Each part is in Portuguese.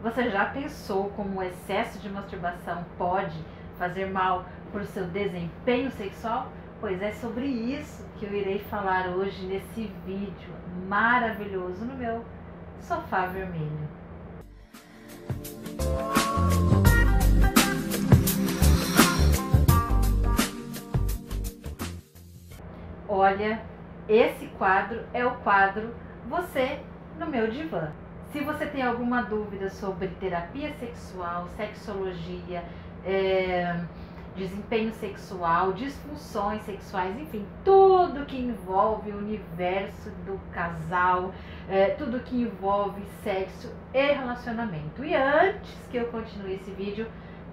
Você já pensou como o excesso de masturbação pode fazer mal para o seu desempenho sexual? Pois é sobre isso que eu irei falar hoje nesse vídeo maravilhoso no meu sofá vermelho. Olha, esse quadro é o quadro Você no meu divã. Se você tem alguma dúvida sobre terapia sexual, sexologia, é, desempenho sexual, disfunções sexuais, enfim, tudo que envolve o universo do casal, é, tudo que envolve sexo e relacionamento. E antes que eu continue esse vídeo,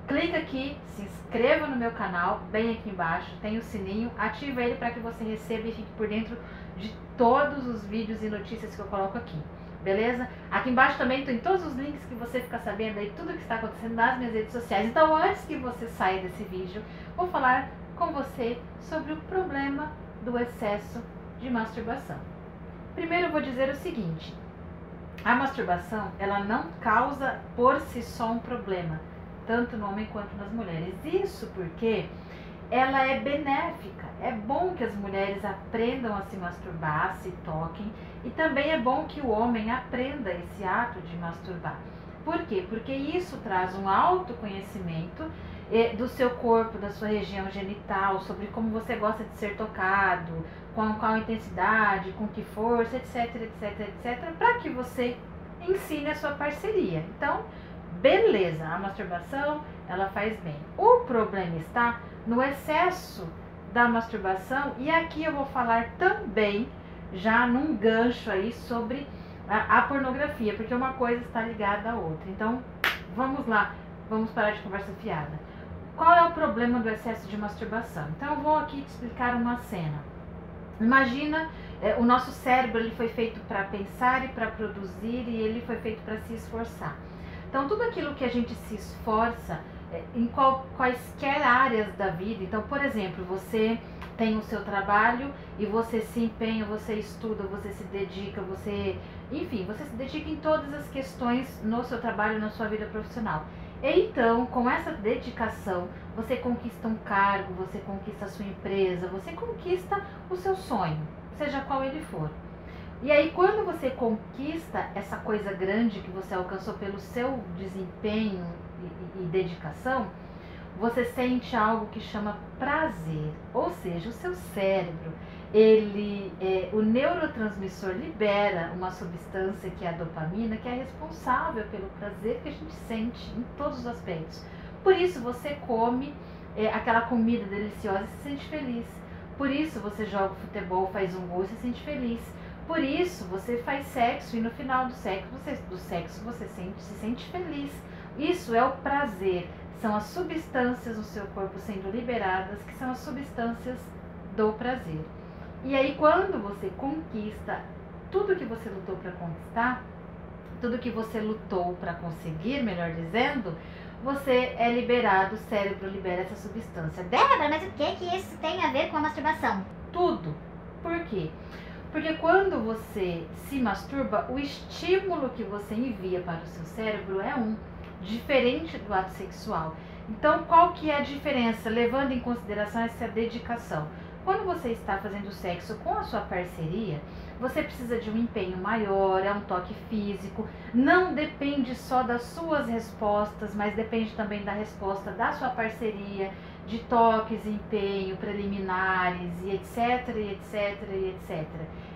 clica aqui, se inscreva no meu canal, bem aqui embaixo, tem o sininho, ativa ele para que você receba e fique por dentro de todos os vídeos e notícias que eu coloco aqui beleza? Aqui embaixo também tem todos os links que você fica sabendo aí tudo que está acontecendo nas minhas redes sociais. Então, antes que você saia desse vídeo, vou falar com você sobre o problema do excesso de masturbação. Primeiro, eu vou dizer o seguinte: a masturbação ela não causa por si só um problema, tanto no homem quanto nas mulheres. Isso porque ela é benéfica. É bom que as mulheres aprendam a se masturbar, se toquem, e também é bom que o homem aprenda esse ato de masturbar. Por quê? Porque isso traz um autoconhecimento eh, do seu corpo, da sua região genital, sobre como você gosta de ser tocado, com qual intensidade, com que força, etc, etc, etc, para que você ensine a sua parceria. Então, beleza, a masturbação, ela faz bem. O problema está no excesso da masturbação, e aqui eu vou falar também, já num gancho aí, sobre a, a pornografia, porque uma coisa está ligada à outra. Então, vamos lá, vamos parar de conversa fiada. Qual é o problema do excesso de masturbação? Então, eu vou aqui te explicar uma cena. Imagina, é, o nosso cérebro ele foi feito para pensar e para produzir e ele foi feito para se esforçar. Então, tudo aquilo que a gente se esforça, em qual, quaisquer áreas da vida. Então, por exemplo, você tem o seu trabalho e você se empenha, você estuda, você se dedica, você, enfim, você se dedica em todas as questões no seu trabalho, na sua vida profissional. E então, com essa dedicação, você conquista um cargo, você conquista a sua empresa, você conquista o seu sonho, seja qual ele for. E aí, quando você conquista essa coisa grande que você alcançou pelo seu desempenho e, e dedicação, você sente algo que chama prazer, ou seja, o seu cérebro, ele, é, o neurotransmissor libera uma substância que é a dopamina, que é responsável pelo prazer que a gente sente em todos os aspectos. Por isso você come é, aquela comida deliciosa e se sente feliz. Por isso você joga futebol, faz um gol e se sente feliz. Por isso você faz sexo e no final do sexo você, do sexo você sente, se sente feliz. Isso é o prazer, são as substâncias no seu corpo sendo liberadas, que são as substâncias do prazer. E aí, quando você conquista tudo que você lutou para conquistar, tudo que você lutou para conseguir, melhor dizendo, você é liberado, o cérebro libera essa substância. Débora, mas o que que isso tem a ver com a masturbação? Tudo. Por quê? Porque quando você se masturba, o estímulo que você envia para o seu cérebro é um diferente do ato sexual. Então, qual que é a diferença, levando em consideração essa dedicação? Quando você está fazendo sexo com a sua parceria, você precisa de um empenho maior, é um toque físico, não depende só das suas respostas, mas depende também da resposta da sua parceria, de toques, empenho, preliminares e etc, e etc, e etc.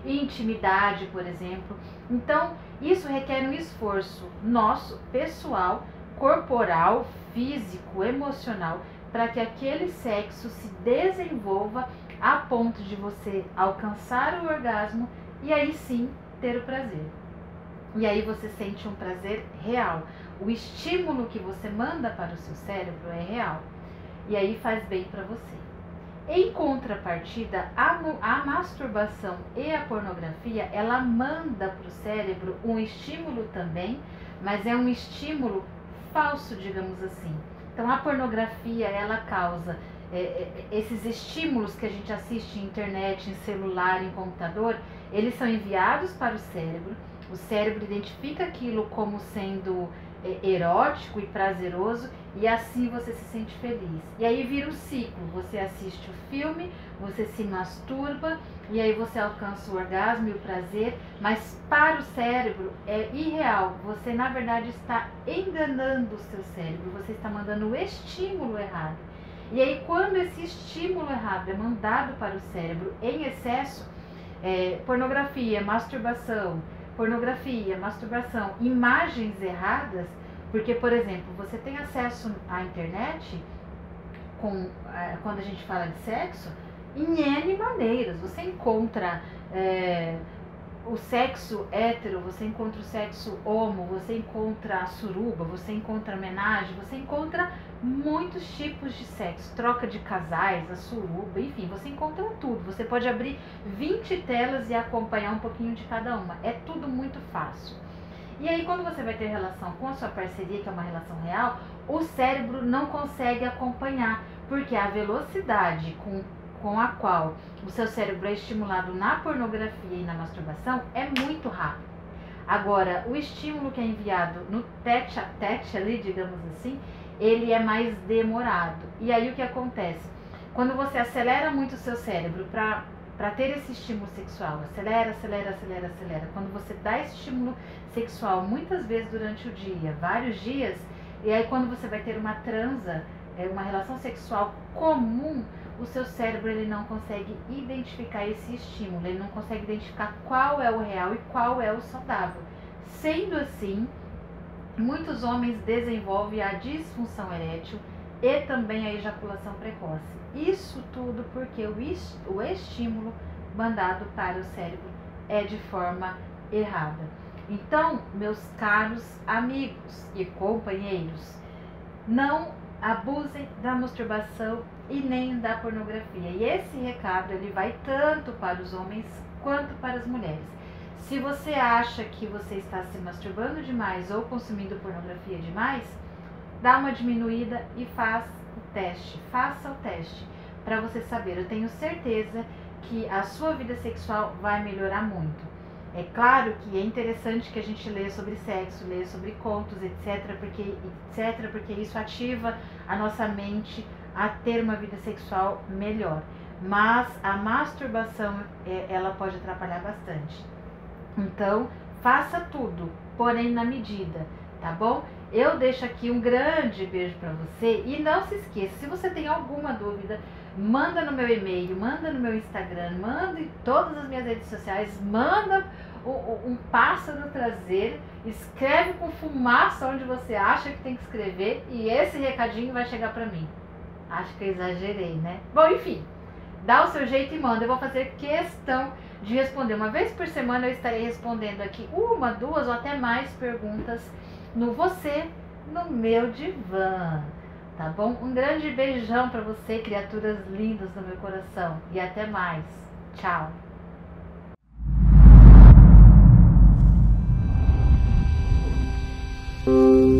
Intimidade, por exemplo. Então, isso requer um esforço nosso, pessoal, corporal, físico, emocional, para que aquele sexo se desenvolva a ponto de você alcançar o orgasmo e aí sim ter o prazer. E aí você sente um prazer real. O estímulo que você manda para o seu cérebro é real. E aí faz bem para você. Em contrapartida, a, a masturbação e a pornografia, ela manda para o cérebro um estímulo também, mas é um estímulo falso, digamos assim. Então, a pornografia, ela causa é, é, esses estímulos que a gente assiste em internet, em celular, em computador, eles são enviados para o cérebro. O cérebro identifica aquilo como sendo é, erótico e prazeroso e assim você se sente feliz. E aí vira o ciclo, você assiste o filme, você se masturba e aí você alcança o orgasmo e o prazer, mas para o cérebro é irreal. Você na verdade está enganando o seu cérebro, você está mandando o estímulo errado. E aí quando esse estímulo errado é mandado para o cérebro em excesso, é, pornografia, masturbação, pornografia, masturbação, imagens erradas, porque, por exemplo, você tem acesso à internet com, é, quando a gente fala de sexo, em N maneiras. Você encontra é, o sexo hétero, você encontra o sexo homo, você encontra a suruba, você encontra a homenagem, você encontra muitos tipos de sexo, troca de casais, a suruba, enfim, você encontra tudo. Você pode abrir 20 telas e acompanhar um pouquinho de cada uma. É tudo muito fácil. E aí, quando você vai ter relação com a sua parceria, que é uma relação real, o cérebro não consegue acompanhar, porque a velocidade com, com a qual o seu cérebro é estimulado na pornografia e na masturbação é muito rápido. Agora, o estímulo que é enviado no tete a tete ali, digamos assim, ele é mais demorado. E aí o que acontece? Quando você acelera muito o seu cérebro para ter esse estímulo sexual, acelera, acelera, acelera, acelera. Quando você dá esse estímulo sexual muitas vezes durante o dia, vários dias, e aí quando você vai ter uma transa, é uma relação sexual comum, o seu cérebro ele não consegue identificar esse estímulo, ele não consegue identificar qual é o real e qual é o saudável. Sendo assim, muitos homens desenvolvem a disfunção erétil e também a ejaculação precoce. Isso tudo porque o estímulo mandado para o cérebro é de forma errada. Então, meus caros amigos e companheiros, não abusem da masturbação e nem da pornografia. E esse recado ele vai tanto para os homens quanto para as mulheres. Se você acha que você está se masturbando demais ou consumindo pornografia demais, dá uma diminuída e faz o teste. Faça o teste para você saber. Eu tenho certeza que a sua vida sexual vai melhorar muito. É claro que é interessante que a gente leia sobre sexo, leia sobre contos, etc, porque etc, porque isso ativa a nossa mente a ter uma vida sexual melhor. Mas a masturbação, é, ela pode atrapalhar bastante. Então, faça tudo, porém na medida, tá bom? Eu deixo aqui um grande beijo para você e não se esqueça, se você tem alguma dúvida, manda no meu e-mail, manda no meu Instagram, manda em todas as minhas redes sociais, manda um, um pássaro trazer, escreve com fumaça onde você acha que tem que escrever e esse recadinho vai chegar para mim. Acho que eu exagerei, né? Bom, enfim, dá o seu jeito e manda. Eu vou fazer questão de responder. Uma vez por semana eu estarei respondendo aqui uma, duas ou até mais perguntas no Você, no meu divã. Tá bom? Um grande beijão para você, criaturas lindas do meu coração. E até mais. Tchau.